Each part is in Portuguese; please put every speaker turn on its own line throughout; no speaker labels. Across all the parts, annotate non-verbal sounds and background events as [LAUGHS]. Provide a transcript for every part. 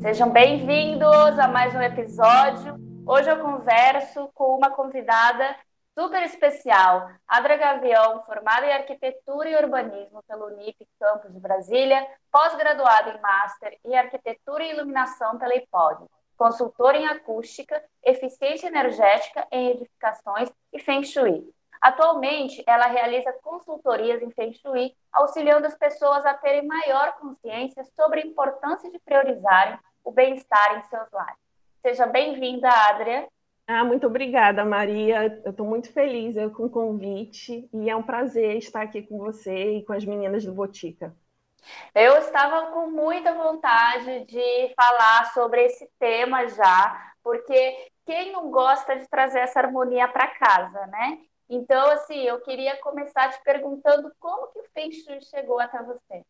Sejam bem-vindos a mais um episódio. Hoje eu converso com uma convidada super especial, Adra Gavião, formada em Arquitetura e Urbanismo pelo Unip Campus de Brasília, pós-graduada em Master em Arquitetura e Iluminação pela IPOD, consultora em acústica, eficiência energética em edificações e Feng Shui. Atualmente, ela realiza consultorias em Feng Shui, auxiliando as pessoas a terem maior consciência sobre a importância de priorizarem o bem-estar em seus lares. Seja bem-vinda, Adria.
Ah, muito obrigada, Maria. Eu estou muito feliz com o convite e é um prazer estar aqui com você e com as meninas do Botica.
Eu estava com muita vontade de falar sobre esse tema já, porque quem não gosta de trazer essa harmonia para casa, né? Então, assim, eu queria começar te perguntando como que o Feng Shui chegou até você.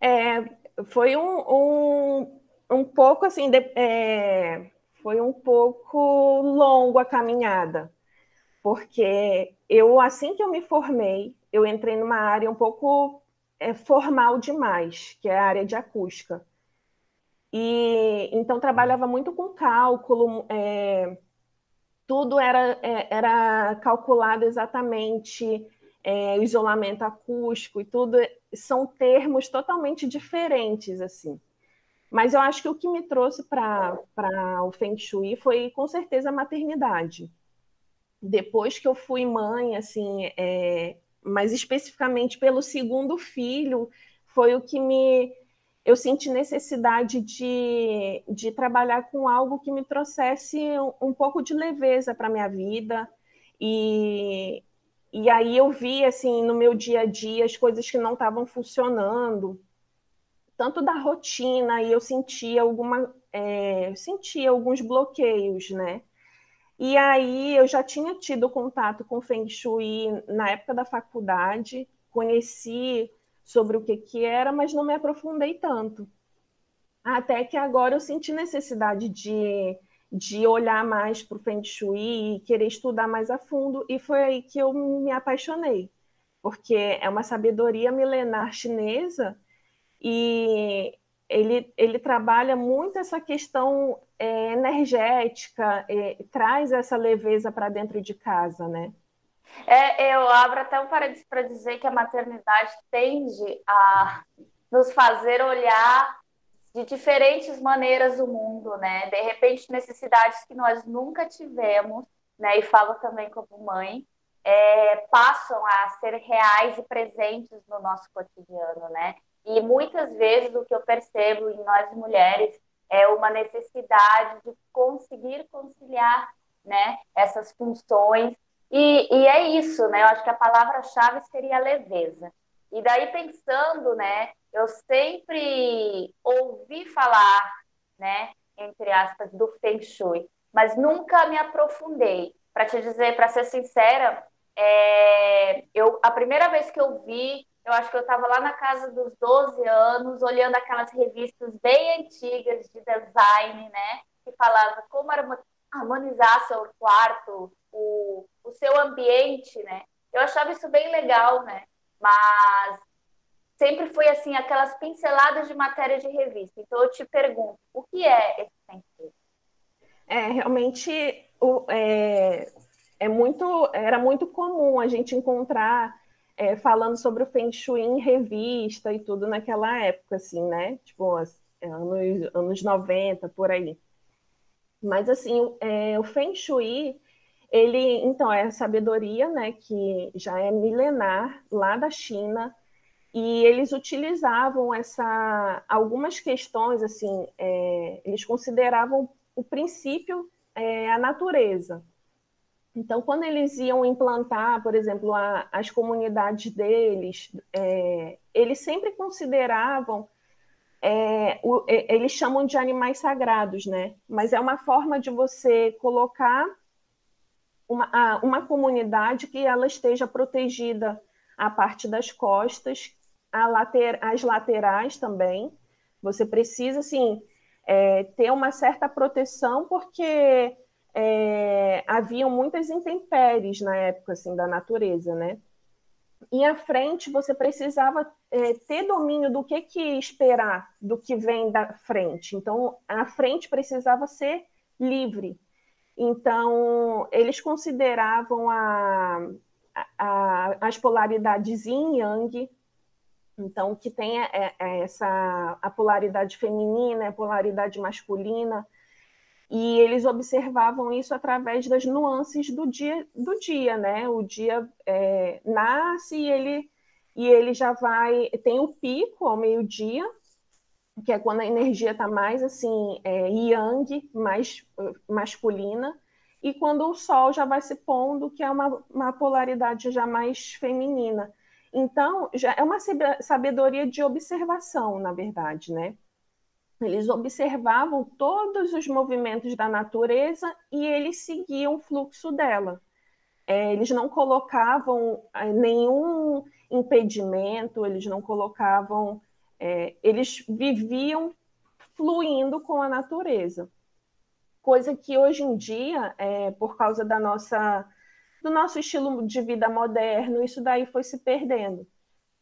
É, foi um, um, um pouco assim, de, é, foi um pouco longo a caminhada, porque eu, assim que eu me formei, eu entrei numa área um pouco é, formal demais, que é a área de acústica. E então trabalhava muito com cálculo, é, tudo era, é, era calculado exatamente, é, isolamento acústico e tudo são termos totalmente diferentes assim. Mas eu acho que o que me trouxe para o Feng Shui foi, com certeza, a maternidade. Depois que eu fui mãe, assim, é, mas especificamente pelo segundo filho, foi o que me. Eu senti necessidade de, de trabalhar com algo que me trouxesse um, um pouco de leveza para a minha vida. E, e aí eu vi, assim, no meu dia a dia, as coisas que não estavam funcionando tanto da rotina e eu sentia alguma é, sentia alguns bloqueios, né? E aí eu já tinha tido contato com Feng Shui na época da faculdade, conheci sobre o que que era, mas não me aprofundei tanto. Até que agora eu senti necessidade de, de olhar mais para o Feng Shui e querer estudar mais a fundo, e foi aí que eu me apaixonei, porque é uma sabedoria milenar chinesa e ele, ele trabalha muito essa questão é, energética, é, traz essa leveza para dentro de casa, né?
É, eu abro até um parênteses para dizer que a maternidade tende a nos fazer olhar de diferentes maneiras o mundo, né? De repente, necessidades que nós nunca tivemos, né? E falo também como mãe, é, passam a ser reais e presentes no nosso cotidiano, né? E muitas vezes o que eu percebo em nós mulheres é uma necessidade de conseguir conciliar né, essas funções. E, e é isso, né? Eu acho que a palavra-chave seria leveza. E daí pensando, né? Eu sempre ouvi falar, né? Entre aspas, do Feng Shui, mas nunca me aprofundei. Para te dizer, para ser sincera, é, eu, a primeira vez que eu vi eu acho que eu estava lá na casa dos 12 anos, olhando aquelas revistas bem antigas de design, né? Que falava como harmonizar seu quarto, o, o seu ambiente, né? Eu achava isso bem legal, né? Mas sempre foi assim, aquelas pinceladas de matéria de revista. Então eu te pergunto, o que é esse sentido?
É, realmente o, é, é muito, era muito comum a gente encontrar é, falando sobre o Feng Shui em revista e tudo naquela época, assim, né? Tipo, é, anos, anos 90, por aí. Mas, assim, é, o Feng Shui, ele, então, é a sabedoria, né, que já é milenar lá da China, e eles utilizavam essa, algumas questões, assim, é, eles consideravam o princípio é, a natureza, então, quando eles iam implantar, por exemplo, a, as comunidades deles, é, eles sempre consideravam, é, o, eles chamam de animais sagrados, né? Mas é uma forma de você colocar uma, uma comunidade que ela esteja protegida a parte das costas, later, as laterais também. Você precisa, assim, é, ter uma certa proteção, porque é, haviam muitas intempéries na época assim, da natureza, né? E à frente você precisava é, ter domínio do que, que esperar do que vem da frente. Então, a frente precisava ser livre. Então, eles consideravam a, a, as polaridades yin yang, então, que tem é, é essa a polaridade feminina, a polaridade masculina, e eles observavam isso através das nuances do dia, do dia, né? O dia é, nasce e ele, e ele já vai. Tem o pico ao meio-dia, que é quando a energia está mais assim, é, yang, mais masculina, e quando o sol já vai se pondo, que é uma, uma polaridade já mais feminina. Então, já é uma sabedoria de observação, na verdade, né? Eles observavam todos os movimentos da natureza e eles seguiam o fluxo dela. É, eles não colocavam é, nenhum impedimento, eles não colocavam. É, eles viviam fluindo com a natureza. Coisa que hoje em dia, é, por causa da nossa, do nosso estilo de vida moderno, isso daí foi se perdendo.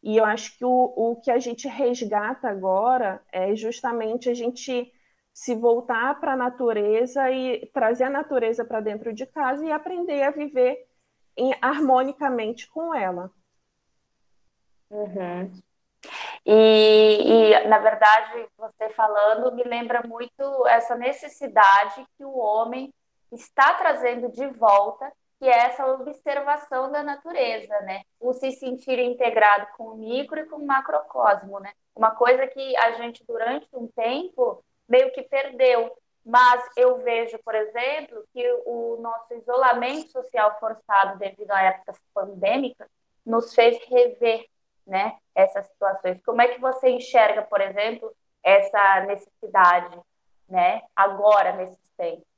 E eu acho que o, o que a gente resgata agora é justamente a gente se voltar para a natureza e trazer a natureza para dentro de casa e aprender a viver em, harmonicamente com ela.
Uhum. E, e, na verdade, você falando me lembra muito essa necessidade que o homem está trazendo de volta que é essa observação da natureza, né? O se sentir integrado com o micro e com o macrocosmo, né? Uma coisa que a gente, durante um tempo, meio que perdeu. Mas eu vejo, por exemplo, que o nosso isolamento social forçado devido à época pandêmica nos fez rever né, essas situações. Como é que você enxerga, por exemplo, essa necessidade né, agora, nesses tempos?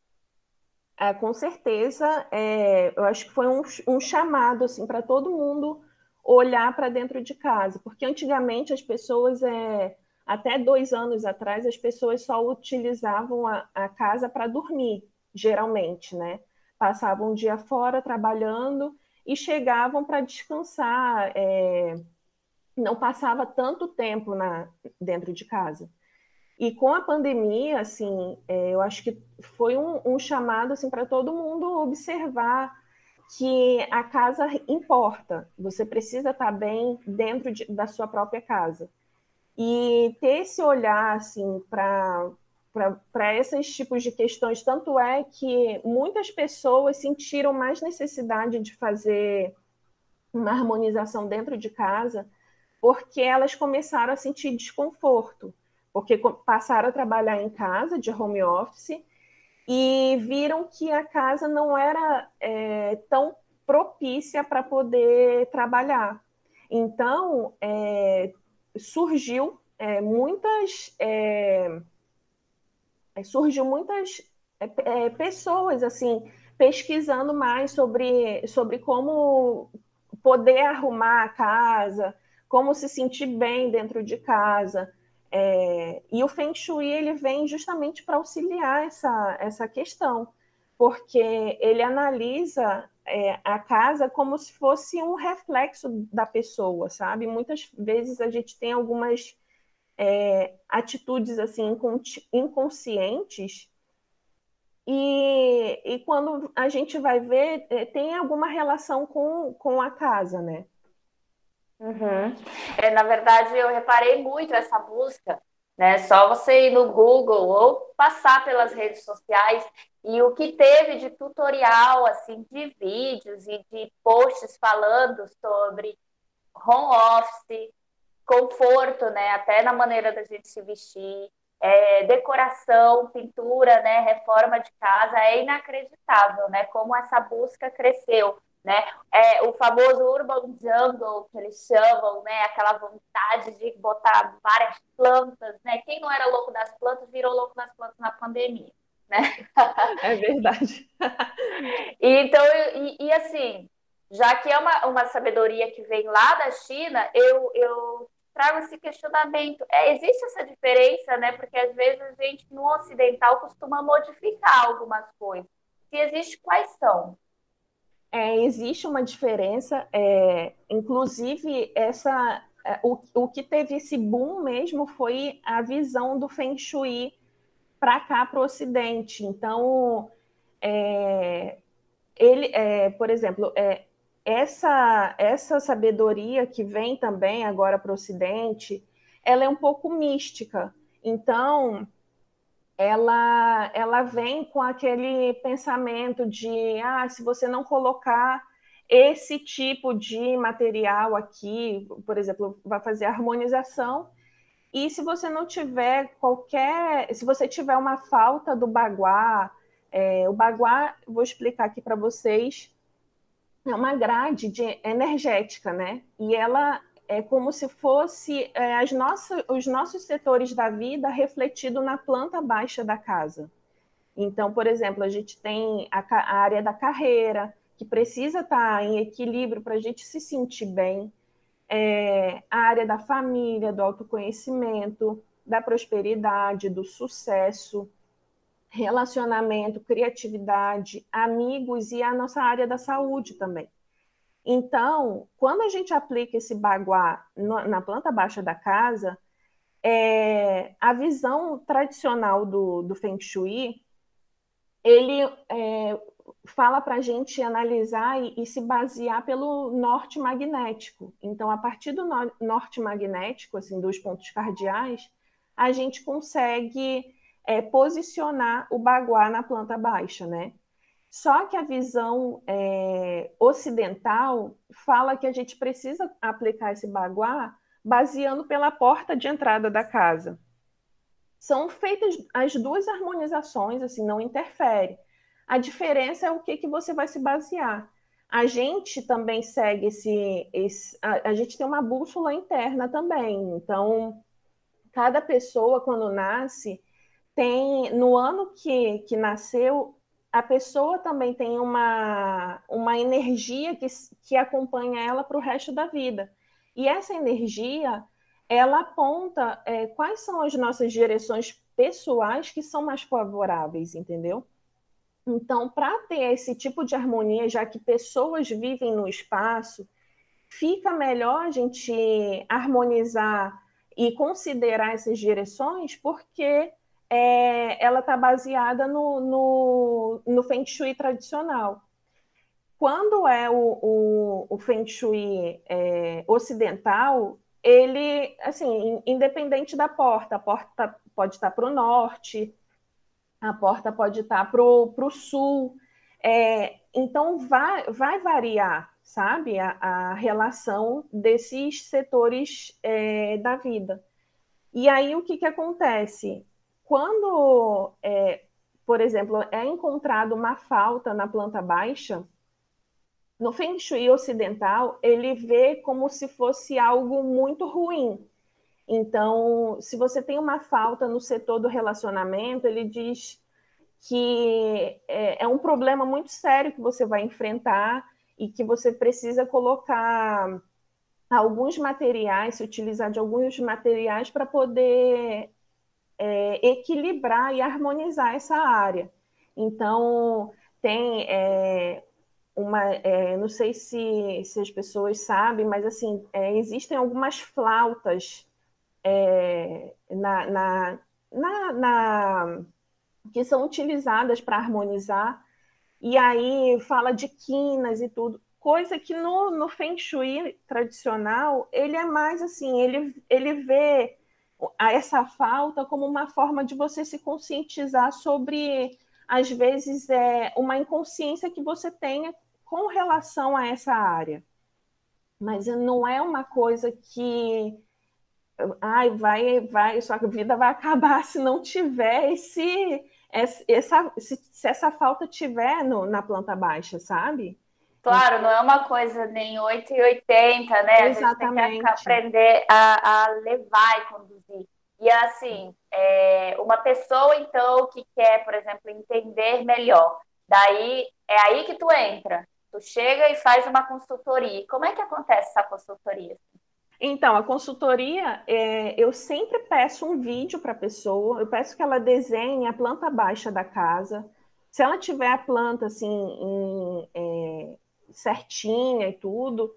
É, com certeza, é, eu acho que foi um, um chamado assim para todo mundo olhar para dentro de casa, porque antigamente as pessoas, é, até dois anos atrás, as pessoas só utilizavam a, a casa para dormir, geralmente, né? Passavam um dia fora trabalhando e chegavam para descansar, é, não passava tanto tempo na, dentro de casa. E com a pandemia, assim, é, eu acho que foi um, um chamado assim, para todo mundo observar que a casa importa. Você precisa estar bem dentro de, da sua própria casa. E ter esse olhar assim, para para esses tipos de questões. Tanto é que muitas pessoas sentiram mais necessidade de fazer uma harmonização dentro de casa, porque elas começaram a sentir desconforto porque passaram a trabalhar em casa, de home office, e viram que a casa não era é, tão propícia para poder trabalhar. Então, é, surgiu é, muitas é, é, surgiu muitas é, pessoas assim pesquisando mais sobre, sobre como poder arrumar a casa, como se sentir bem dentro de casa, é, e o Feng Shui ele vem justamente para auxiliar essa, essa questão, porque ele analisa é, a casa como se fosse um reflexo da pessoa, sabe? Muitas vezes a gente tem algumas é, atitudes assim inconscientes e, e quando a gente vai ver é, tem alguma relação com, com a casa, né?
Uhum. É, na verdade, eu reparei muito essa busca, né? Só você ir no Google ou passar pelas redes sociais e o que teve de tutorial, assim, de vídeos e de posts falando sobre home office, conforto, né? Até na maneira da gente se vestir, é, decoração, pintura, né? Reforma de casa, é inacreditável, né? Como essa busca cresceu né? É, o famoso urban jungle que eles chamam, né? Aquela vontade de botar várias plantas, né? Quem não era louco das plantas virou louco das plantas na pandemia, né? [LAUGHS]
É verdade.
e, então, e, e, assim, já que é uma, uma sabedoria que vem lá da China, eu, eu trago esse questionamento. É, existe essa diferença, né? Porque às vezes a gente no ocidental costuma modificar algumas coisas. Se existe, quais são?
É, existe uma diferença, é, inclusive essa, é, o, o que teve esse boom mesmo foi a visão do Feng Shui para cá, para o Ocidente. Então, é, ele, é, por exemplo, é, essa, essa sabedoria que vem também agora para o Ocidente, ela é um pouco mística. Então, ela, ela vem com aquele pensamento de, ah, se você não colocar esse tipo de material aqui, por exemplo, vai fazer harmonização, e se você não tiver qualquer, se você tiver uma falta do baguá, é, o baguá, vou explicar aqui para vocês, é uma grade de, energética, né? E ela é como se fosse é, as nossas, os nossos setores da vida refletido na planta baixa da casa. Então, por exemplo, a gente tem a, a área da carreira, que precisa estar em equilíbrio para a gente se sentir bem, é, a área da família, do autoconhecimento, da prosperidade, do sucesso, relacionamento, criatividade, amigos e a nossa área da saúde também. Então, quando a gente aplica esse baguá na planta baixa da casa, é, a visão tradicional do, do Feng Shui, ele é, fala para a gente analisar e, e, se basear pelo norte magnético. Então, a partir do no, norte magnético, assim, dos pontos cardeais, a gente consegue é, posicionar o baguá na planta baixa, né? Só que a visão é, ocidental fala que a gente precisa aplicar esse baguá baseando pela porta de entrada da casa. São feitas as duas harmonizações, assim, não interfere. A diferença é o que, que você vai se basear. A gente também segue esse, esse a, a gente tem uma bússola interna também. Então, cada pessoa quando nasce tem no ano que, que nasceu a pessoa também tem uma, uma energia que, que acompanha ela para o resto da vida. E essa energia, ela aponta é, quais são as nossas direções pessoais que são mais favoráveis, entendeu? Então, para ter esse tipo de harmonia, já que pessoas vivem no espaço, fica melhor a gente harmonizar e considerar essas direções, porque é, ela está baseada no, no, no Feng Shui tradicional. Quando é o, o, o Feng Shui é, ocidental, ele, assim, independente da porta, a porta pode estar para o norte, a porta pode estar para o sul, é, então vai, vai variar, sabe, a, a relação desses setores é, da vida. E aí o que, que acontece? Quando, é, por exemplo, é encontrado uma falta na planta baixa, no Feng Shui ocidental, ele vê como se fosse algo muito ruim. Então, se você tem uma falta no setor do relacionamento, ele diz que é, é um problema muito sério que você vai enfrentar e que você precisa colocar alguns materiais, se utilizar de alguns materiais para poder é, equilibrar e harmonizar essa área. Então, tem é, uma, é, não sei se, se as pessoas sabem, mas assim, é, existem algumas flautas é, na, na, na, na, que são utilizadas para harmonizar, e aí fala de quinas e tudo, coisa que no, no Feng Shui tradicional, ele é mais assim, ele, ele vê a essa falta como uma forma de você se conscientizar sobre, às vezes, é, uma inconsciência que você tenha com relação a essa área. Mas não é uma coisa que ai, vai, vai, sua vida vai acabar se não tiver esse, essa, se, se essa falta tiver no, na planta baixa, sabe?
Claro, não é uma coisa nem 8 e 80, né?
Exatamente. A gente
tem que aprender a, a levar e conduzir. E assim, é, uma pessoa, então, que quer, por exemplo, entender melhor, daí é aí que tu entra. Tu chega e faz uma consultoria. Como é que acontece essa consultoria?
Então, a consultoria, é, eu sempre peço um vídeo para a pessoa, eu peço que ela desenhe a planta baixa da casa. Se ela tiver a planta assim, em, é, certinha e tudo,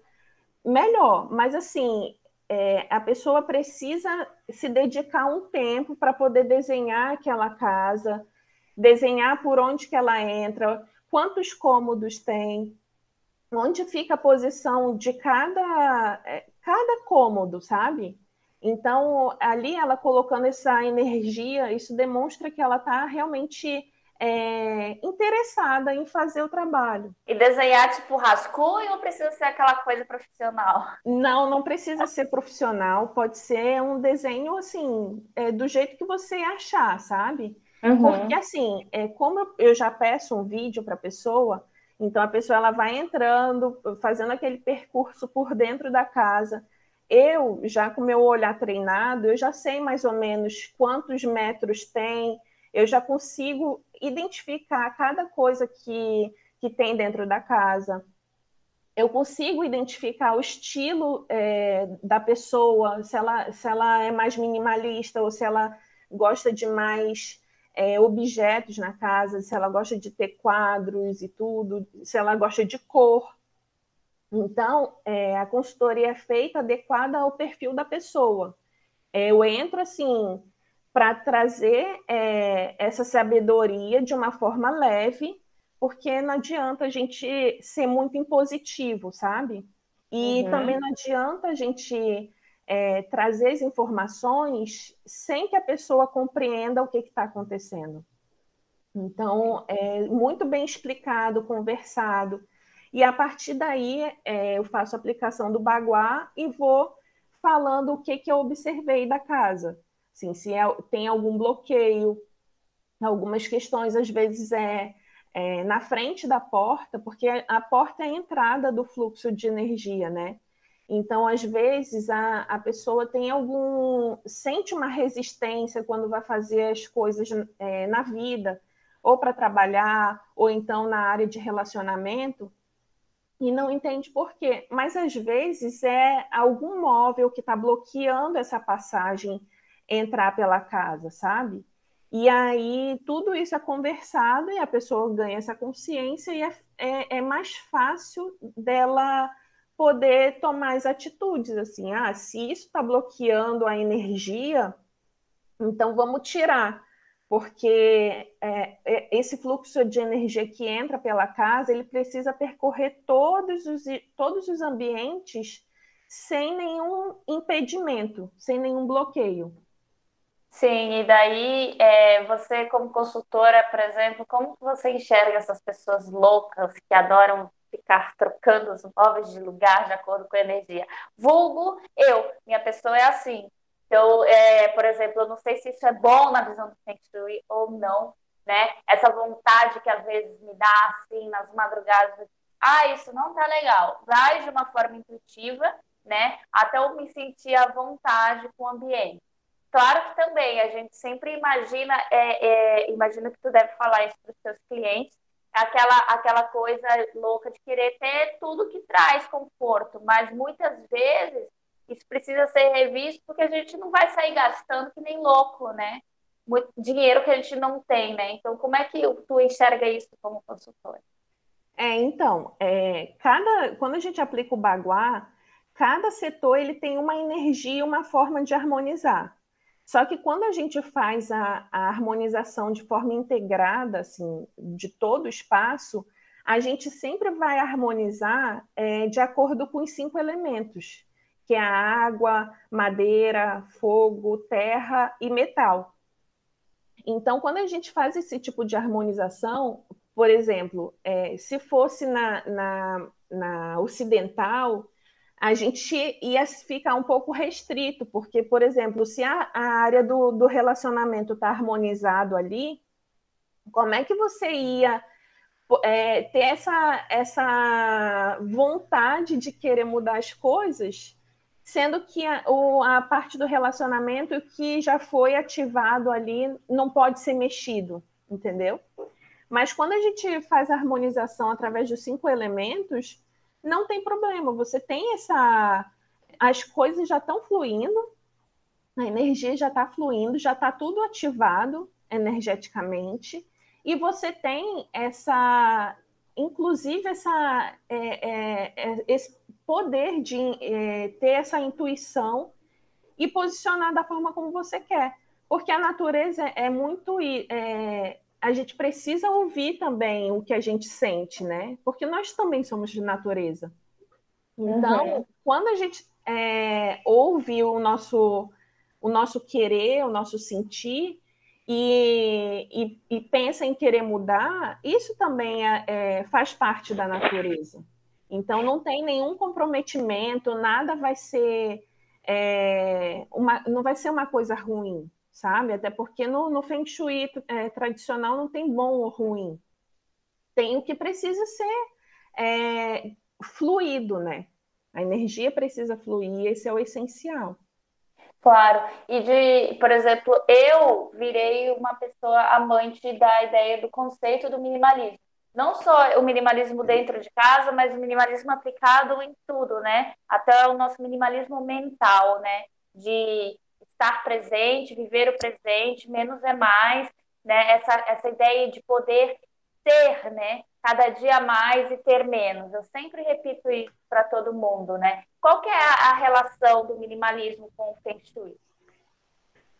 melhor. Mas assim, é, a pessoa precisa se dedicar um tempo para poder desenhar aquela casa, desenhar por onde que ela entra, quantos cômodos tem, onde fica a posição de cada, é, cada cômodo, sabe? Então, ali ela colocando essa energia, isso demonstra que ela está realmente é, interessada em fazer o trabalho.
E desenhar tipo rascunho ou precisa ser aquela coisa profissional?
Não, não precisa ser profissional, pode ser um desenho assim, é, do jeito que você achar, sabe? Uhum. Porque assim, é, como eu já peço um vídeo para a pessoa, então a pessoa ela vai entrando, fazendo aquele percurso por dentro da casa. Eu, já com meu olhar treinado, eu já sei mais ou menos quantos metros tem, eu já consigo identificar cada coisa que, que tem dentro da casa. Eu consigo identificar o estilo é, da pessoa, se ela, se ela é mais minimalista ou se ela gosta de mais é, objetos na casa, se ela gosta de ter quadros e tudo, se ela gosta de cor. Então, é, a consultoria é feita adequada ao perfil da pessoa. É, eu entro assim para trazer é, essa sabedoria de uma forma leve, porque não adianta a gente ser muito impositivo, sabe? E uhum. também não adianta a gente é, trazer as informações sem que a pessoa compreenda o que está acontecendo. Então, é muito bem explicado, conversado. E a partir daí, é, eu faço a aplicação do baguá e vou falando o que, que eu observei da casa. Assim, se é, tem algum bloqueio, algumas questões, às vezes, é, é na frente da porta, porque a porta é a entrada do fluxo de energia, né? Então, às vezes, a, a pessoa tem algum. sente uma resistência quando vai fazer as coisas é, na vida, ou para trabalhar, ou então na área de relacionamento, e não entende por quê. Mas às vezes é algum móvel que está bloqueando essa passagem entrar pela casa, sabe? E aí tudo isso é conversado e a pessoa ganha essa consciência e é, é, é mais fácil dela poder tomar as atitudes, assim, ah, se isso está bloqueando a energia, então vamos tirar, porque é, é, esse fluxo de energia que entra pela casa, ele precisa percorrer todos os, todos os ambientes sem nenhum impedimento, sem nenhum bloqueio.
Sim, e daí é, você como consultora, por exemplo, como você enxerga essas pessoas loucas que adoram ficar trocando os móveis de lugar de acordo com a energia. Vulgo, eu, minha pessoa é assim. Então, é, por exemplo, eu não sei se isso é bom na visão do Feng ou não, né? Essa vontade que às vezes me dá, assim, nas madrugadas, ah, isso não tá legal. Vai de uma forma intuitiva, né? Até eu me sentir à vontade com o ambiente. Claro que também a gente sempre imagina, é, é, imagina que tu deve falar isso para os seus clientes, aquela, aquela coisa louca de querer ter tudo que traz conforto, mas muitas vezes isso precisa ser revisto porque a gente não vai sair gastando que nem louco, né? Muito dinheiro que a gente não tem, né? Então, como é que tu enxerga isso como consultor?
É, então, é, cada, quando a gente aplica o baguá, cada setor ele tem uma energia, uma forma de harmonizar. Só que quando a gente faz a, a harmonização de forma integrada, assim, de todo o espaço, a gente sempre vai harmonizar é, de acordo com os cinco elementos, que é a água, madeira, fogo, terra e metal. Então, quando a gente faz esse tipo de harmonização, por exemplo, é, se fosse na, na, na ocidental, a gente ia ficar um pouco restrito, porque, por exemplo, se a, a área do, do relacionamento está harmonizado ali, como é que você ia é, ter essa, essa vontade de querer mudar as coisas, sendo que a, o, a parte do relacionamento que já foi ativado ali não pode ser mexido, entendeu? Mas quando a gente faz a harmonização através dos cinco elementos, não tem problema. Você tem essa as coisas já estão fluindo, a energia já está fluindo, já está tudo ativado energeticamente, e você tem essa, inclusive essa, é, é, é esse poder de é, ter essa intuição e posicionar da forma como você quer. Porque a natureza é muito. É, a gente precisa ouvir também o que a gente sente, né? Porque nós também somos de natureza. Então, uhum. quando a gente é, ouve o nosso, o nosso querer, o nosso sentir, e, e, e pensa em querer mudar, isso também é, é, faz parte da natureza. Então, não tem nenhum comprometimento, nada vai ser. É, uma, não vai ser uma coisa ruim, sabe? Até porque no, no Feng Shui é, tradicional não tem bom ou ruim. Tem o que precisa ser é, fluido, né? A energia precisa fluir, esse é o essencial.
Claro, e de, por exemplo, eu virei uma pessoa amante da ideia do conceito do minimalismo. Não só o minimalismo dentro de casa, mas o minimalismo aplicado em tudo, né? Até o nosso minimalismo mental, né? De estar presente, viver o presente, menos é mais, né? Essa, essa ideia de poder ter, né? Cada dia mais e ter menos. Eu sempre repito isso para todo mundo, né? Qual que é a, a relação do minimalismo com o Feng Shui?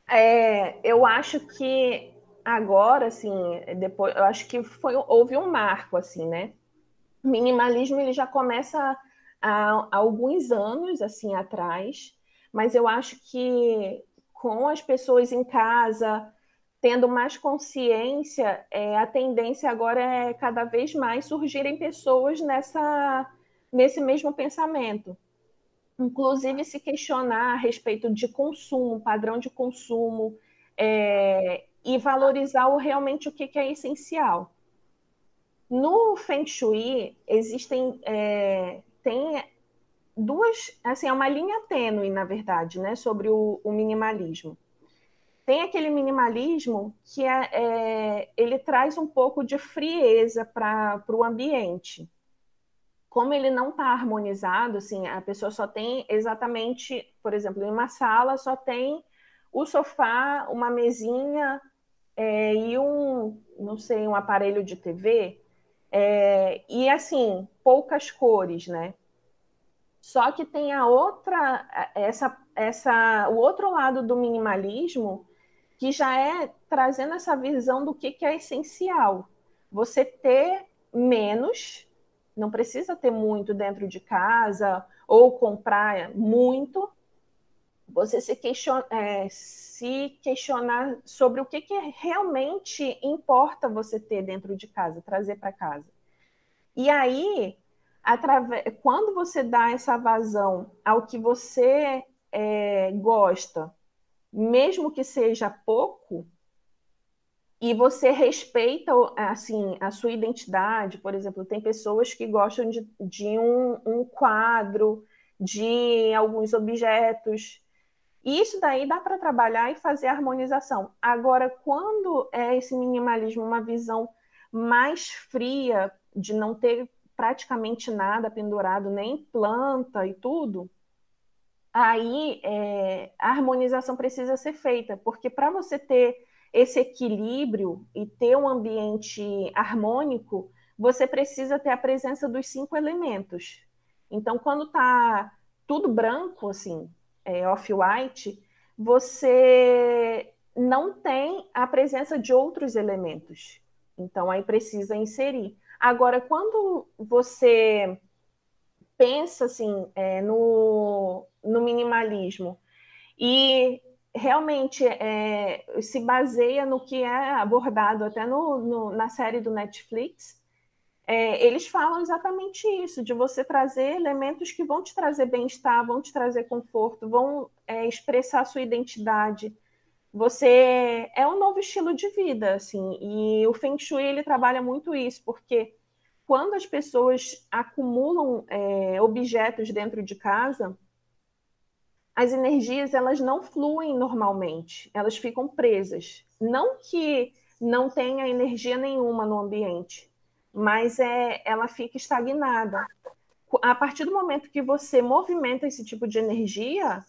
É, eu acho que agora, assim, depois, eu acho que foi, houve um marco, assim, né? Minimalismo ele já começa há, há alguns anos, assim, atrás, mas eu acho que com as pessoas em casa tendo mais consciência, é, a tendência agora é cada vez mais surgirem pessoas nessa, nesse mesmo pensamento inclusive se questionar a respeito de consumo, padrão de consumo, é, e valorizar o, realmente o que, que, é essencial. No Feng Shui, existem é, tem duas, assim, é uma linha tênue, na verdade, né, sobre o, o minimalismo. Tem aquele minimalismo que é, é ele traz um pouco de frieza para o ambiente como ele não está harmonizado, assim, a pessoa só tem exatamente, por exemplo, em uma sala só tem o sofá, uma mesinha é, e um, não sei, um aparelho de TV, é, e assim, poucas cores, né? Só que tem a outra, essa, essa, o outro lado do minimalismo, que já é trazendo essa visão do que, que é essencial. Você ter menos não precisa ter muito dentro de casa ou comprar muito. Você se, question, é, se questionar sobre o que, que realmente importa você ter dentro de casa, trazer para casa. E aí, através, quando você dá essa vazão ao que você é, gosta, mesmo que seja pouco, e você respeita assim a sua identidade, por exemplo, tem pessoas que gostam de, de um, um quadro, de alguns objetos. Isso daí dá para trabalhar e fazer harmonização. Agora, quando é esse minimalismo uma visão mais fria, de não ter praticamente nada pendurado, nem planta e tudo, aí é, a harmonização precisa ser feita, porque para você ter esse equilíbrio e ter um ambiente harmônico, você precisa ter a presença dos cinco elementos. Então, quando está tudo branco, assim, é, off-white, você não tem a presença de outros elementos. Então, aí precisa inserir. Agora, quando você pensa assim é, no, no minimalismo e realmente é, se baseia no que é abordado até no, no na série do Netflix. É, eles falam exatamente isso, de você trazer elementos que vão te trazer bem-estar, vão te trazer conforto, vão é, expressar sua identidade. Você é um novo estilo de vida, assim, e o Feng Shui ele trabalha muito isso, porque quando as pessoas acumulam é, objetos dentro de casa, as energias elas não fluem normalmente, elas ficam presas. Não que não tenha energia nenhuma no ambiente, mas é, ela fica estagnada. a partir do momento que você movimenta esse tipo de energia,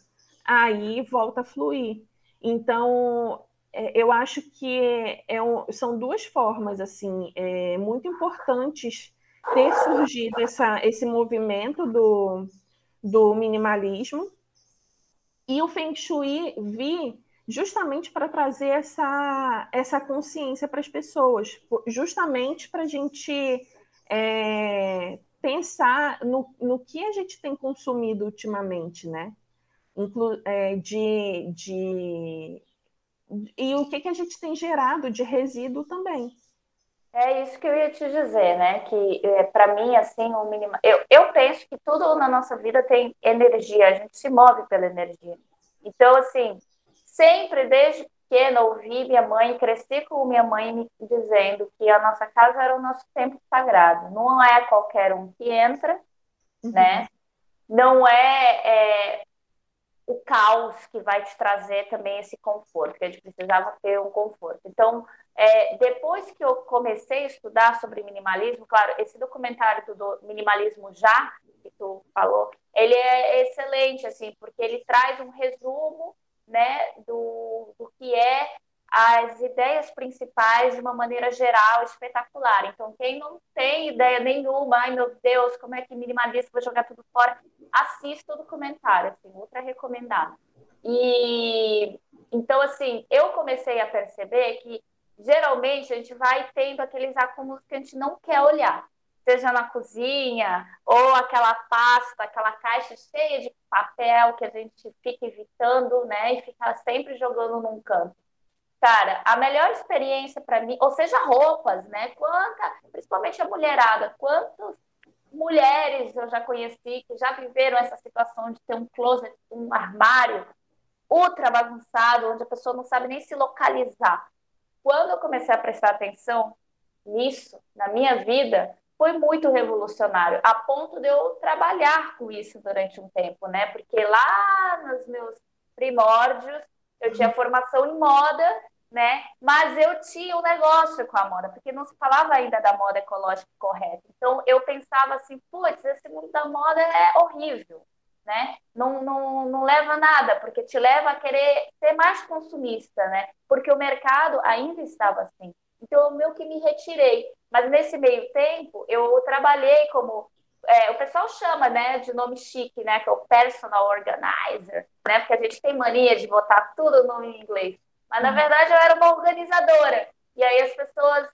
aí volta a fluir. Então, é, eu acho que é um, são duas formas assim é, muito importantes ter surgido essa, esse movimento do, do minimalismo e o Feng Shui vir justamente para trazer essa, essa consciência para as pessoas, justamente para a gente é, pensar no, no que a gente tem consumido ultimamente, né? Inclu é, de, de e o que, que a gente tem gerado de resíduo também.
É isso que eu ia te dizer, né? Que é, para mim, assim, o mínimo. Eu, eu penso que tudo na nossa vida tem energia, a gente se move pela energia. Então, assim, sempre desde pequena ouvi minha mãe, cresci com minha mãe me dizendo que a nossa casa era o nosso templo sagrado. Não é qualquer um que entra, uhum. né? Não é, é o caos que vai te trazer também esse conforto, que a gente precisava ter um conforto. Então, é, depois que eu comecei a estudar sobre minimalismo, claro, esse documentário do Minimalismo Já, que tu falou, ele é excelente, assim, porque ele traz um resumo, né, do, do que é as ideias principais de uma maneira geral, espetacular. Então, quem não tem ideia nenhuma, ai meu Deus, como é que minimalista, vou jogar tudo fora, assista o documentário, assim, ultra recomendado. E então, assim, eu comecei a perceber que geralmente a gente vai tendo aqueles acúmulos que a gente não quer olhar, seja na cozinha ou aquela pasta, aquela caixa cheia de papel que a gente fica evitando, né, e fica sempre jogando num canto. Cara, a melhor experiência para mim, ou seja, roupas, né? Quanta, principalmente a mulherada, quantas mulheres eu já conheci que já viveram essa situação de ter um closet, um armário ultra bagunçado, onde a pessoa não sabe nem se localizar. Quando eu comecei a prestar atenção nisso, na minha vida, foi muito revolucionário, a ponto de eu trabalhar com isso durante um tempo, né? Porque lá nos meus primórdios, eu tinha formação em moda né? Mas eu tinha um negócio com a moda, porque não se falava ainda da moda ecológica correta. Então eu pensava assim, putz, esse mundo da moda é horrível, né? Não, não, não leva a nada, porque te leva a querer ser mais consumista, né? Porque o mercado ainda estava assim. Então eu meio que me retirei. Mas nesse meio tempo eu trabalhei como é, o pessoal chama, né, de nome chique, né, que é o personal organizer, né, porque a gente tem mania de botar tudo no inglês. Mas, na verdade, eu era uma organizadora. E aí as pessoas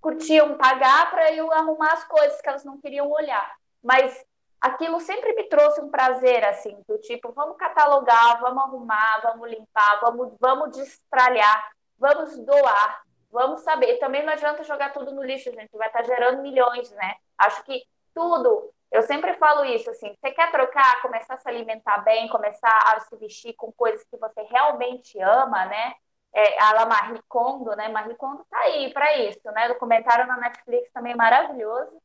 curtiam pagar para eu arrumar as coisas que elas não queriam olhar. Mas aquilo sempre me trouxe um prazer, assim, do tipo, vamos catalogar, vamos arrumar, vamos limpar, vamos, vamos destralhar, vamos doar, vamos saber. Também não adianta jogar tudo no lixo, gente, vai estar gerando milhões, né? Acho que tudo eu sempre falo isso, assim, você quer trocar, começar a se alimentar bem, começar a se vestir com coisas que você realmente ama, né? É, a la Marie Kondo, né? Marie Kondo tá aí para isso, né? Documentário na Netflix também maravilhoso.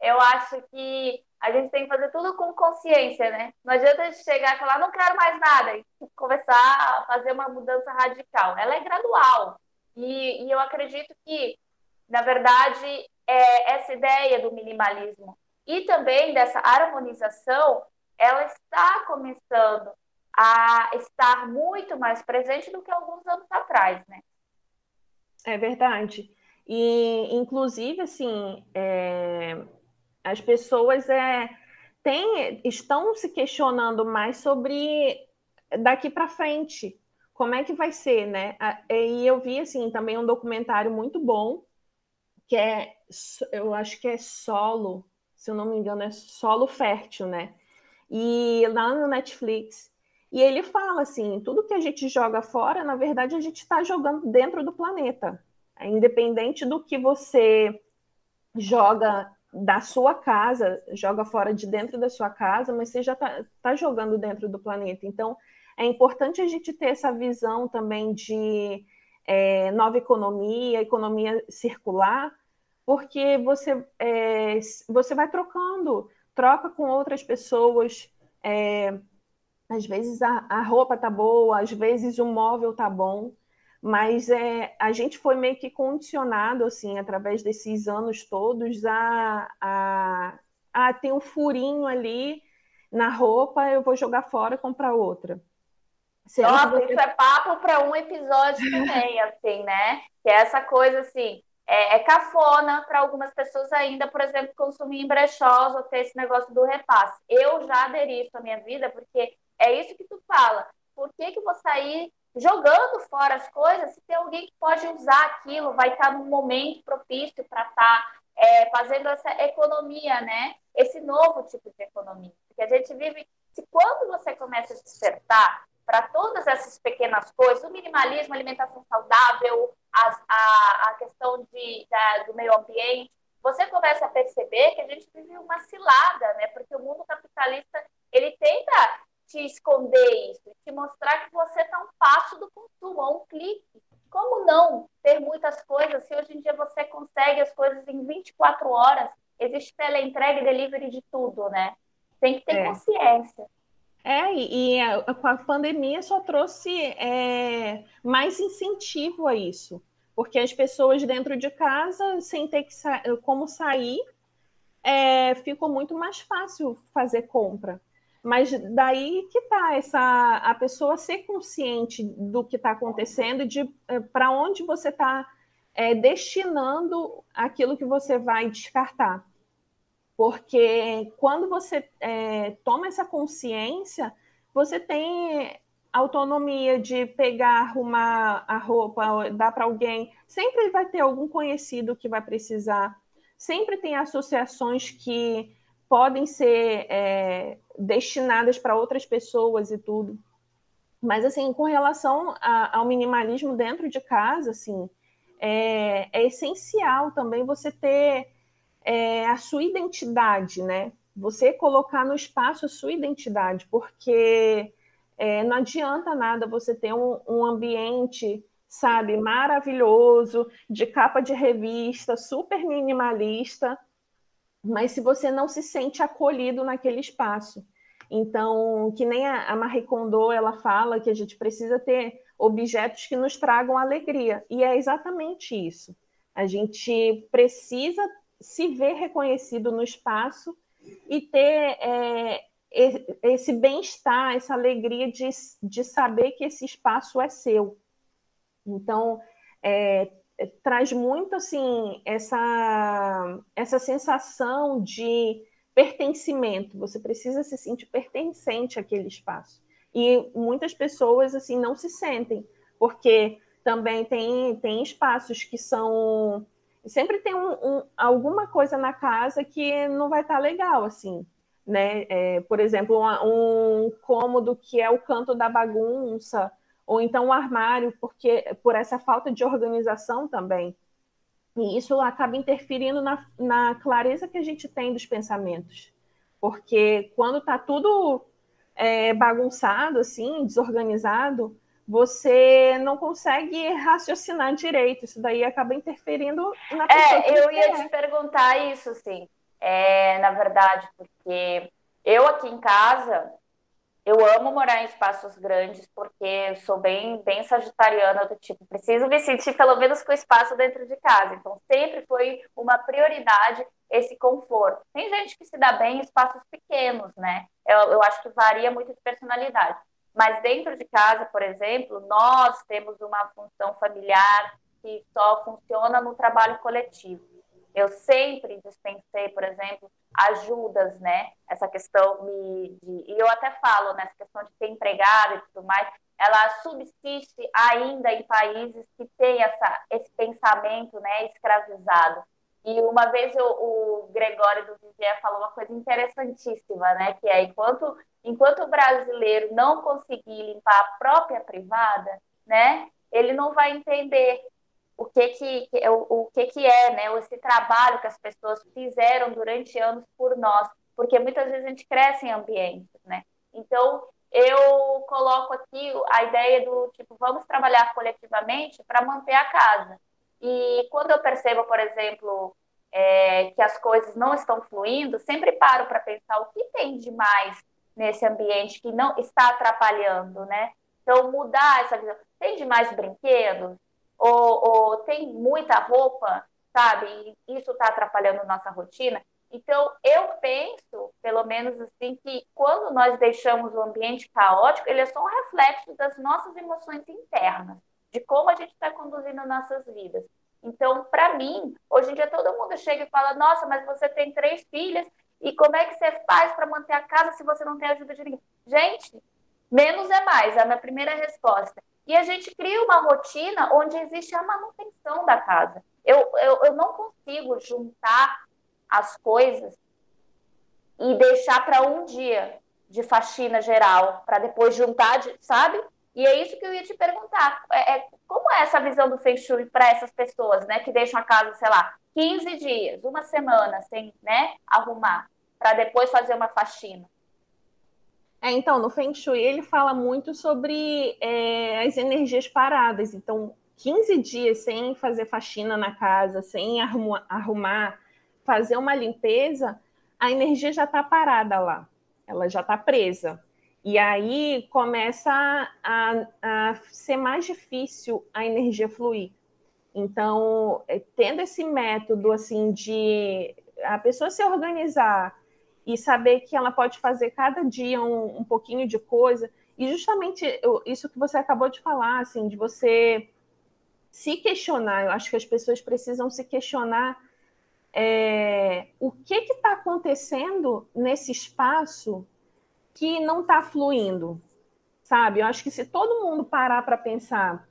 Eu acho que a gente tem que fazer tudo com consciência, né? Não adianta chegar e falar, não quero mais nada, e começar a fazer uma mudança radical. Ela é gradual. E, e eu acredito que, na verdade, é essa ideia do minimalismo e também dessa harmonização, ela está começando a estar muito mais presente do que alguns anos atrás, né?
É verdade. E, inclusive, assim, é, as pessoas é, têm, estão se questionando mais sobre daqui para frente, como é que vai ser, né? E eu vi, assim, também um documentário muito bom, que é, eu acho que é Solo, se eu não me engano, é Solo Fértil, né? E lá no Netflix. E ele fala assim: tudo que a gente joga fora, na verdade, a gente está jogando dentro do planeta. É independente do que você joga da sua casa, joga fora de dentro da sua casa, mas você já está tá jogando dentro do planeta. Então, é importante a gente ter essa visão também de é, nova economia, economia circular, porque você, é, você vai trocando, troca com outras pessoas. É, às vezes a, a roupa tá boa, às vezes o móvel tá bom, mas é, a gente foi meio que condicionado, assim, através desses anos todos, a, a, ah, tem um furinho ali na roupa, eu vou jogar fora e comprar outra.
Nossa, isso é papo para um episódio também, assim, né? Que é essa coisa assim, é, é cafona para algumas pessoas ainda, por exemplo, consumir em brechós ou ter esse negócio do repasse. Eu já aderi isso à minha vida, porque é isso que tu fala. Por que, que vou sair jogando fora as coisas se tem alguém que pode usar aquilo, vai estar num momento propício para estar tá, é, fazendo essa economia, né? Esse novo tipo de economia. Porque a gente vive. Se quando você começa a despertar para todas essas pequenas coisas, o minimalismo, alimentação saudável, a, a, a questão de, da, do meio ambiente, você começa a perceber que a gente vive uma cilada, né? Porque o mundo capitalista ele tenta te esconder isso, te mostrar que você está um passo do consumo, a um clique. Como não ter muitas coisas se hoje em dia você consegue as coisas em 24 horas? Existe teleentrega e delivery de tudo, né? Tem que ter é. consciência.
É, e, a, a pandemia só trouxe é, mais incentivo a isso, porque as pessoas dentro de casa, sem ter que sa como sair, é, ficou muito mais fácil fazer compra. Mas daí que tá essa a pessoa ser consciente do que está acontecendo, de é, para onde você está é, destinando aquilo que você vai descartar. Porque quando você é, toma essa consciência, você tem autonomia de pegar, arrumar a roupa, dar para alguém. Sempre vai ter algum conhecido que vai precisar. Sempre tem associações que podem ser é, destinadas para outras pessoas e tudo. Mas, assim, com relação a, ao minimalismo dentro de casa, assim, é, é essencial também você ter é, a sua identidade, né? Você colocar no espaço a sua identidade, porque é, não adianta nada você ter um, um ambiente, sabe, maravilhoso, de capa de revista, super minimalista, mas se você não se sente acolhido naquele espaço. Então, que nem a, Marie Kondo, ela fala que a gente precisa ter objetos que nos tragam alegria, e é exatamente isso. A gente precisa se ver reconhecido no espaço e ter é, esse bem-estar, essa alegria de, de saber que esse espaço é seu. Então, é, traz muito assim essa, essa sensação de pertencimento. Você precisa se sentir pertencente àquele espaço. E muitas pessoas assim não se sentem, porque também tem, tem espaços que são sempre tem um, um, alguma coisa na casa que não vai estar tá legal, assim, né? É, por exemplo, um, um, cômodo que é o canto da bagunça, ou então um armário, porque por essa falta de organização também. E isso acaba interferindo na, na clareza que a gente tem dos pensamentos. Porque quando está tudo é, bagunçado, assim, desorganizado, você não consegue raciocinar direito. Isso daí acaba interferindo na pessoa.
É, eu ia é. te perguntar isso, sim. É, na verdade, porque eu aqui em casa, eu amo morar em espaços grandes, porque sou bem, bem sagitariana do tipo, preciso me sentir pelo menos com espaço dentro de casa. Então, sempre foi uma prioridade esse conforto. Tem gente que se dá bem em espaços pequenos, né? Eu, eu acho que varia muito de personalidade. Mas dentro de casa, por exemplo, nós temos uma função familiar que só funciona no trabalho coletivo. Eu sempre dispensei, por exemplo, ajudas, né? Essa questão de, de e eu até falo nessa né, questão de ter empregada e tudo mais, ela subsiste ainda em países que têm essa, esse pensamento, né, escravizado. E uma vez eu, o Gregório do Vivier falou uma coisa interessantíssima, né? Que é enquanto, enquanto o brasileiro não conseguir limpar a própria privada, né? Ele não vai entender o que que, o, o que que é, né? Esse trabalho que as pessoas fizeram durante anos por nós, porque muitas vezes a gente cresce em ambientes, né? Então eu coloco aqui a ideia do tipo vamos trabalhar coletivamente para manter a casa. E quando eu percebo, por exemplo, é, que as coisas não estão fluindo, sempre paro para pensar o que tem de mais nesse ambiente que não está atrapalhando, né? Então, mudar essa visão. Tem de mais brinquedos? Ou, ou tem muita roupa, sabe? E isso está atrapalhando nossa rotina? Então, eu penso, pelo menos assim, que quando nós deixamos o ambiente caótico, ele é só um reflexo das nossas emoções internas, de como a gente está conduzindo nossas vidas. Então, para mim, hoje em dia todo mundo chega e fala: Nossa, mas você tem três filhas, e como é que você faz para manter a casa se você não tem ajuda de ninguém? Gente, menos é mais, é a minha primeira resposta. E a gente cria uma rotina onde existe a manutenção da casa. Eu, eu, eu não consigo juntar as coisas e deixar para um dia de faxina geral, para depois juntar, de, sabe? E é isso que eu ia te perguntar. É, é como é essa visão do Feng Shui para essas pessoas, né, que deixam a casa, sei lá, 15 dias, uma semana sem, né, arrumar, para depois fazer uma faxina?
É, então, no Feng Shui ele fala muito sobre é, as energias paradas. Então, 15 dias sem fazer faxina na casa, sem arrumar, fazer uma limpeza, a energia já está parada lá, ela já está presa. E aí começa a, a, ser mais difícil a energia fluir. Então, é, tendo esse método assim de a pessoa se organizar e saber que ela pode fazer cada dia um, um pouquinho de coisa, e justamente isso que você acabou de falar, assim, de você se questionar, eu acho que as pessoas precisam se questionar é, o que está acontecendo nesse espaço que não está fluindo, sabe? Eu acho que se todo mundo parar para pensar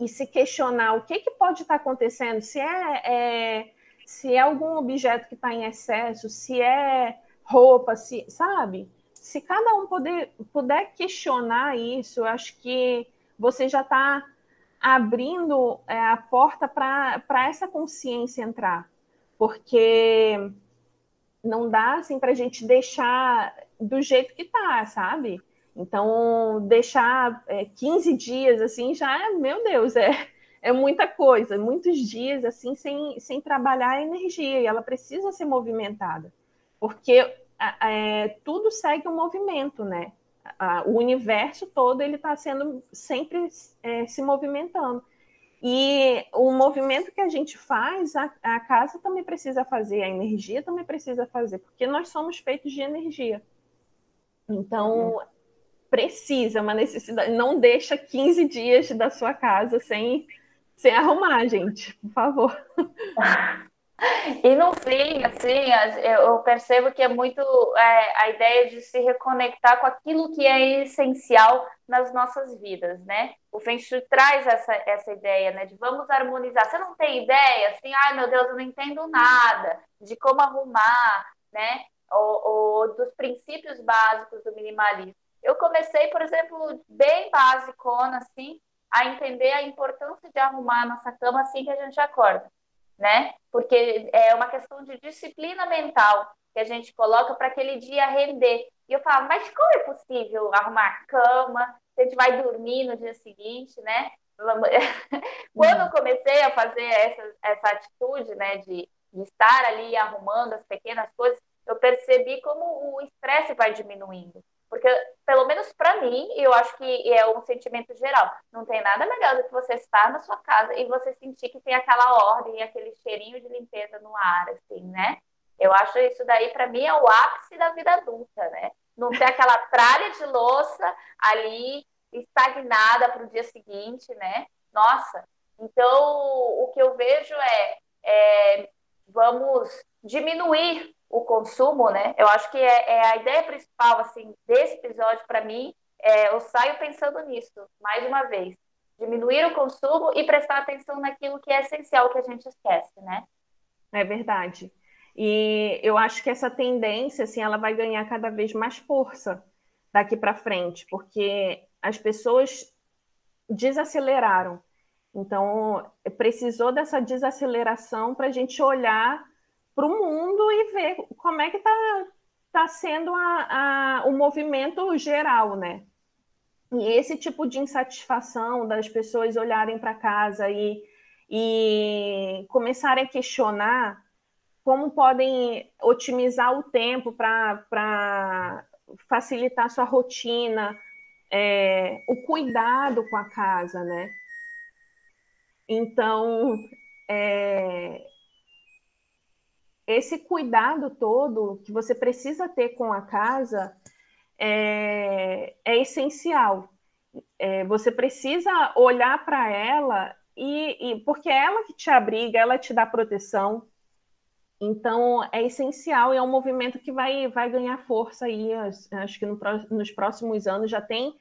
e se questionar o que, que pode estar acontecendo, se é, é, se é algum objeto que está em excesso, se é roupa, se, sabe? Se cada um poder, puder questionar isso, eu acho que você já está abrindo é, a porta para essa consciência entrar porque não dá assim para a gente deixar do jeito que está, sabe? Então, deixar é, 15 dias assim já meu Deus, é, é muita coisa, muitos dias assim sem, sem trabalhar a energia, e ela precisa ser movimentada, porque é, tudo segue um movimento, né? o universo todo ele está sendo sempre é, se movimentando. E o movimento que a gente faz, a, a, casa também precisa fazer, a energia também precisa fazer, porque nós somos feitos de energia. Então. Precisa, uma necessidade. Não deixa 15 dias da sua casa sem, sem arrumar, gente, por favor. [LAUGHS]
E no fim, assim, eu percebo que é muito é, a ideia de se reconectar com aquilo que é essencial nas nossas vidas, né? O Feng Shui traz essa, essa ideia, né, de vamos harmonizar. Você não tem ideia, assim, ai meu Deus, eu não entendo nada de como arrumar, né? Ou, ou dos princípios básicos do minimalismo. Eu comecei, por exemplo, bem basicona, assim, a entender a importância de arrumar a nossa cama assim que a gente acorda né? Porque é uma questão de disciplina mental que a gente coloca para aquele dia render. E eu falo, mas como é possível arrumar a cama? A gente vai dormir no dia seguinte, né? [LAUGHS] Quando eu comecei a fazer essa, essa atitude, né, de, de estar ali arrumando as pequenas coisas, eu percebi como o estresse vai diminuindo. Porque, pelo menos para mim, eu acho que é um sentimento geral. Não tem nada melhor do que você estar na sua casa e você sentir que tem aquela ordem, aquele cheirinho de limpeza no ar, assim, né? Eu acho isso daí, para mim, é o ápice da vida adulta, né? Não ter aquela tralha de louça ali estagnada para o dia seguinte, né? Nossa, então o que eu vejo é, é vamos diminuir o consumo, né? Eu acho que é, é a ideia principal assim desse episódio para mim. É, eu saio pensando nisso mais uma vez, diminuir o consumo e prestar atenção naquilo que é essencial que a gente esquece, né?
É verdade. E eu acho que essa tendência, assim, ela vai ganhar cada vez mais força daqui para frente, porque as pessoas desaceleraram. Então, precisou dessa desaceleração para a gente olhar para o mundo e ver como é que está tá sendo a, a, o movimento geral, né? E esse tipo de insatisfação das pessoas olharem para casa e, e começarem a questionar como podem otimizar o tempo para facilitar sua rotina, é, o cuidado com a casa, né? Então, é, esse cuidado todo que você precisa ter com a casa é, é essencial. É, você precisa olhar para ela e, e, porque é ela que te abriga, ela te dá proteção. Então é essencial e é um movimento que vai, vai ganhar força aí. Acho que no, nos próximos anos já tem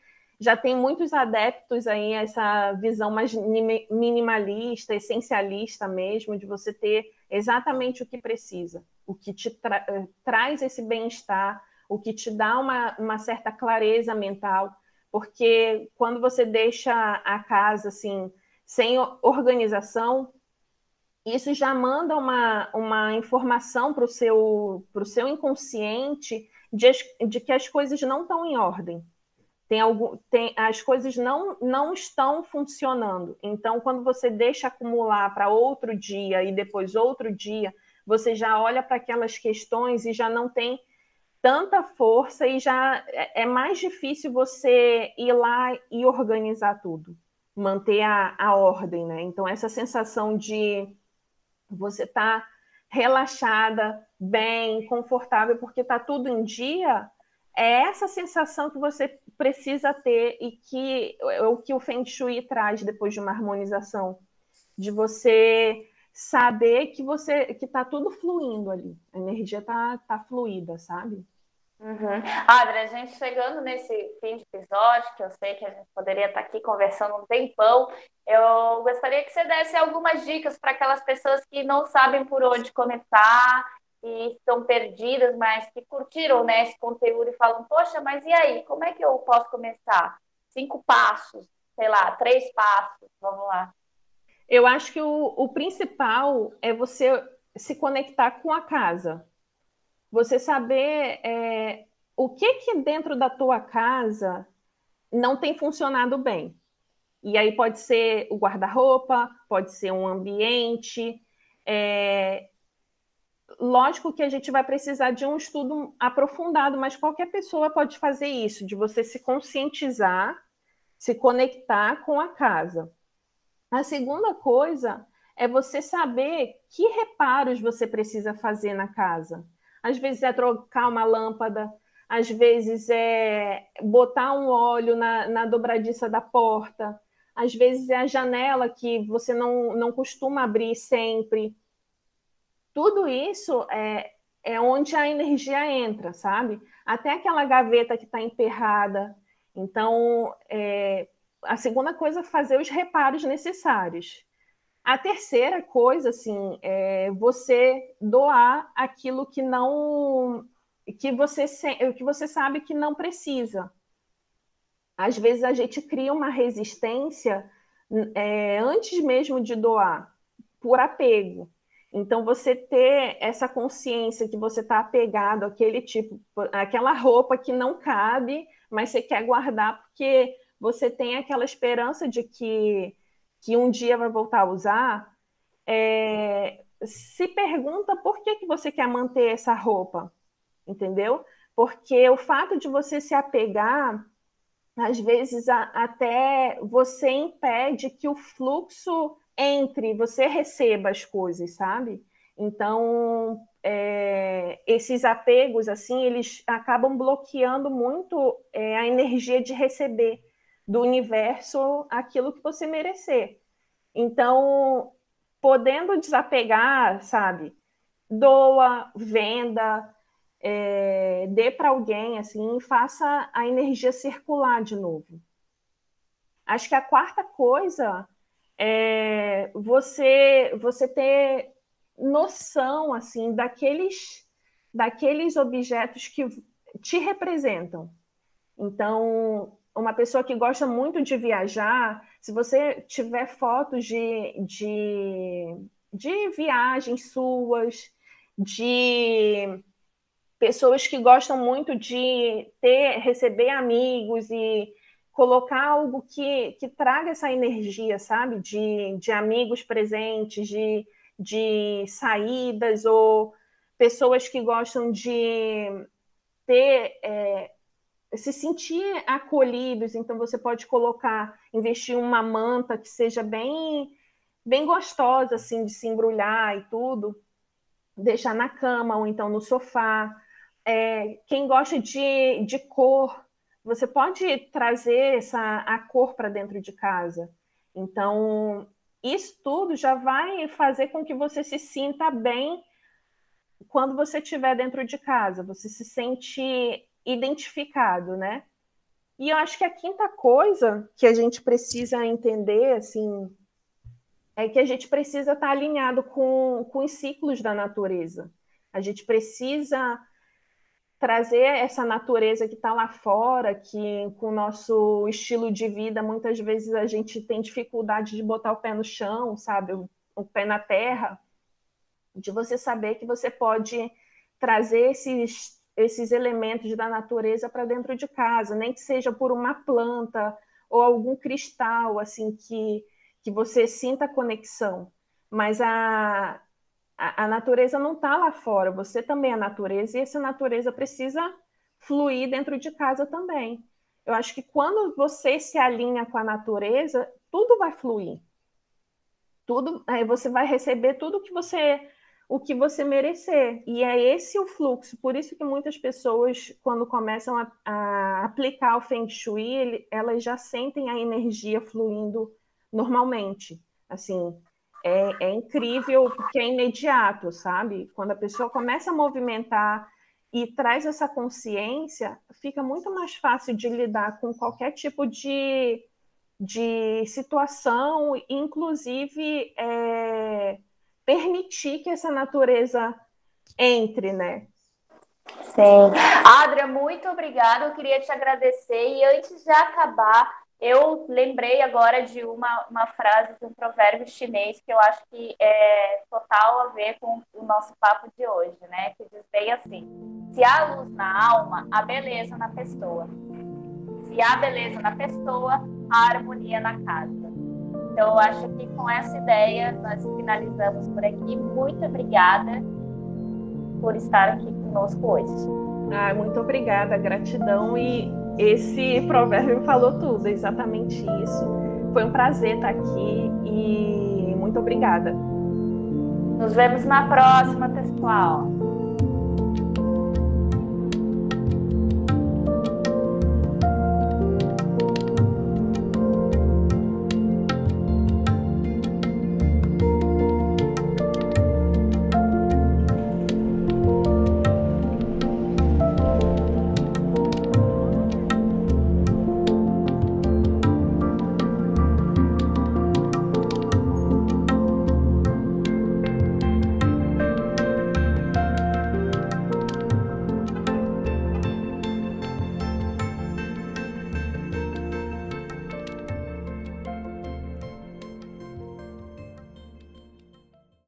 já tem muitos adeptos aí a essa visão mais minimalista, essencialista mesmo, de você ter exatamente o que precisa, o que te tra eh, traz esse bem-estar, o que te dá uma, uma certa clareza mental, porque quando você deixa a casa assim, sem organização, isso já manda uma, uma informação para o seu, seu inconsciente de, de que as coisas não estão em ordem tem algum, tem, as coisas não, não estão funcionando. Então, quando você deixa acumular para outro dia e depois outro dia, você já olha para aquelas questões e já não tem tanta força e já é, é mais difícil você ir lá e organizar tudo, manter a, a ordem, né? Então, essa sensação de você estar tá relaxada, bem, confortável, porque está tudo em dia, é essa sensação que você precisa ter e que é o que o Feng Shui traz depois de uma harmonização, de você saber que você que está tudo fluindo ali, a energia está tá fluida, sabe?
Uhum. Adri, a gente chegando nesse fim de episódio, que eu sei que a gente poderia estar tá aqui conversando um tempão, eu gostaria que você desse algumas dicas para aquelas pessoas que não sabem por onde começar que estão perdidas, mas que curtiram né, esse conteúdo e falam, poxa, mas e aí, como é que eu posso começar? Cinco passos, sei lá, três passos, vamos lá.
Eu acho que o, o principal é você se conectar com a casa. Você saber é, o que que dentro da tua casa não tem funcionado bem. E aí pode ser o guarda-roupa, pode ser um ambiente, é, lógico que a gente vai precisar de um estudo aprofundado, mas qualquer pessoa pode fazer isso, de você se conscientizar, se conectar com a casa. A segunda coisa é você saber que reparos você precisa fazer na casa. Às vezes é trocar uma lâmpada, às vezes é botar um óleo na, na dobradiça da porta, às vezes é a janela que você não, não costuma abrir sempre tudo isso é, é onde a energia entra, sabe? Até aquela gaveta que está emperrada. Então, é, a segunda coisa é fazer os reparos necessários. A terceira coisa, assim, é você doar aquilo que não que você que você sabe que não precisa. Às vezes a gente cria uma resistência é, antes mesmo de doar, por apego. Então, você ter essa consciência que você está apegado àquele tipo, aquela roupa que não cabe, mas você quer guardar porque você tem aquela esperança de que, que um dia vai voltar a usar, é, se pergunta por que, que você quer manter essa roupa, entendeu? Porque o fato de você se apegar, às vezes a, até você impede que o fluxo entre você receba as coisas, sabe? Então, é, esses apegos, assim, eles acabam bloqueando muito é, a energia de receber do universo aquilo que você merecer. Então, podendo desapegar, sabe? Doa, venda, é, dê para alguém, assim, faça a energia circular de novo. Acho que a quarta coisa é, você você ter noção assim daqueles daqueles objetos que te representam. Então, uma pessoa que gosta muito de viajar, se você tiver fotos de, de, de viagens suas, de pessoas que gostam muito de ter receber amigos e colocar algo que, que traga essa energia, sabe? De, de amigos presentes, de, de saídas, ou pessoas que gostam de ter. É, se sentir acolhidos, então você pode colocar, investir uma manta que seja bem bem gostosa assim de se embrulhar e tudo. deixar na cama ou então no sofá. É, quem gosta de, de cor, você pode trazer essa, a cor para dentro de casa. Então, isso tudo já vai fazer com que você se sinta bem quando você estiver dentro de casa, você se sente identificado, né? E eu acho que a quinta coisa que a gente precisa entender, assim, é que a gente precisa estar alinhado com, com os ciclos da natureza. A gente precisa trazer essa natureza que está lá fora, que com o nosso estilo de vida, muitas vezes a gente tem dificuldade de botar o pé no chão, sabe? O, o pé na terra. De você saber que você pode trazer esses, esses elementos da natureza para dentro de casa, nem que seja por uma planta ou algum cristal, assim, que que você sinta conexão, mas a, a, a natureza não está lá fora, você também é natureza e essa natureza precisa fluir dentro de casa também. Eu acho que quando você se alinha com a natureza, tudo vai fluir. Tudo, aí você vai receber tudo que você o que você merecer. E é esse o fluxo. Por isso que muitas pessoas, quando começam a, a aplicar o Feng Shui, elas já sentem a energia fluindo normalmente. Assim, é, é incrível porque é imediato, sabe? Quando a pessoa começa a movimentar e traz essa consciência, fica muito mais fácil de lidar com qualquer tipo de, de situação, inclusive é, permitir que essa natureza entre, né?
Sim. Adria, muito obrigada. Eu queria te agradecer. E antes de acabar, eu lembrei agora de uma, uma frase de um provérbio chinês que eu acho que é total a ver com o nosso papo de hoje, né? Que diz bem assim: se há luz na alma, há beleza na pessoa. Se há beleza na pessoa, há harmonia na casa. Então, eu acho que com essa ideia nós finalizamos por aqui. Muito obrigada por estar aqui conosco hoje.
Ah, muito obrigada, gratidão e esse provérbio falou tudo, exatamente isso. Foi um prazer estar aqui e muito obrigada.
Nos vemos na próxima, pessoal.